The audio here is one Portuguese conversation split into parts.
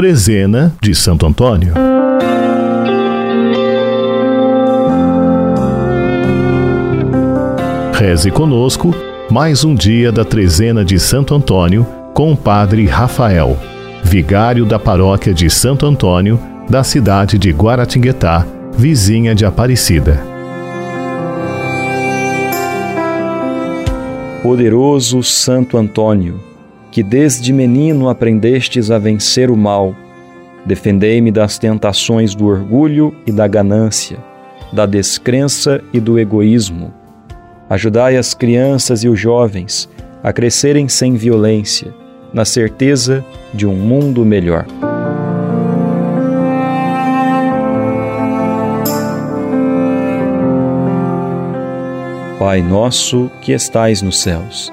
Trezena de Santo Antônio. Reze conosco mais um dia da Trezena de Santo Antônio com o Padre Rafael, vigário da paróquia de Santo Antônio, da cidade de Guaratinguetá, vizinha de Aparecida. Poderoso Santo Antônio, que desde menino aprendestes a vencer o mal, defendei-me das tentações do orgulho e da ganância, da descrença e do egoísmo. Ajudai as crianças e os jovens a crescerem sem violência, na certeza de um mundo melhor. Pai nosso que estais nos céus,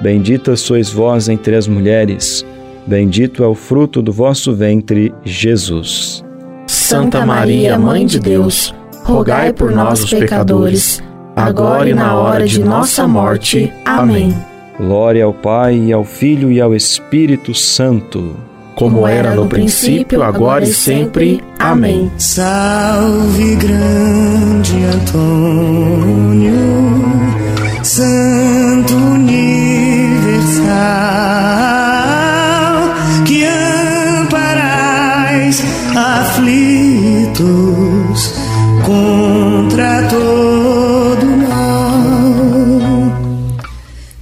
Bendita sois vós entre as mulheres, bendito é o fruto do vosso ventre, Jesus. Santa Maria, Mãe de Deus, rogai por nós, os pecadores, agora e na hora de nossa morte. Amém. Glória ao Pai, e ao Filho e ao Espírito Santo. Como era no princípio, agora e sempre. Amém. Salve, grande aflitos contra todo mal.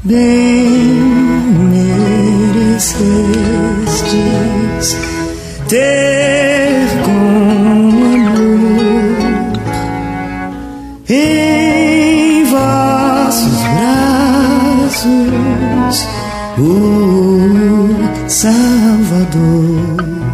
Bem merecestes ter com amor em vossos braços o Salvador.